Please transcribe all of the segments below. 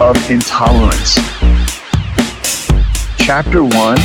of Intolerance. Chapter 1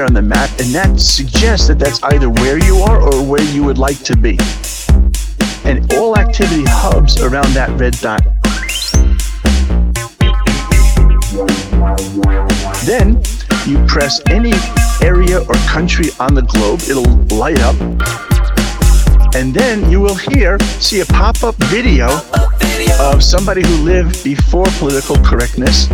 anywhere on the map, and that suggests that that's either where you are or where you would like to be. And all activity hubs around that red dot. Then you press any area or country on the globe, it'll light up and then you will hear, see a pop up video of somebody who lived before political correctness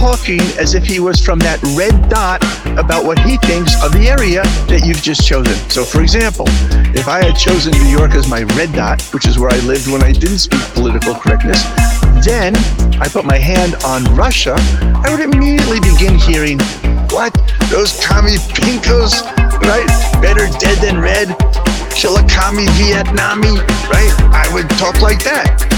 talking as if he was from that red dot about what he thinks of the area that you've just chosen. So, for example, if I had chosen New York as my red dot, which is where I lived when I didn't speak political correctness, then I put my hand on Russia, I would immediately begin hearing, What? Those commie pinkos, right? Better dead than red. Chillicothe Vietnamese, right? I would talk like that.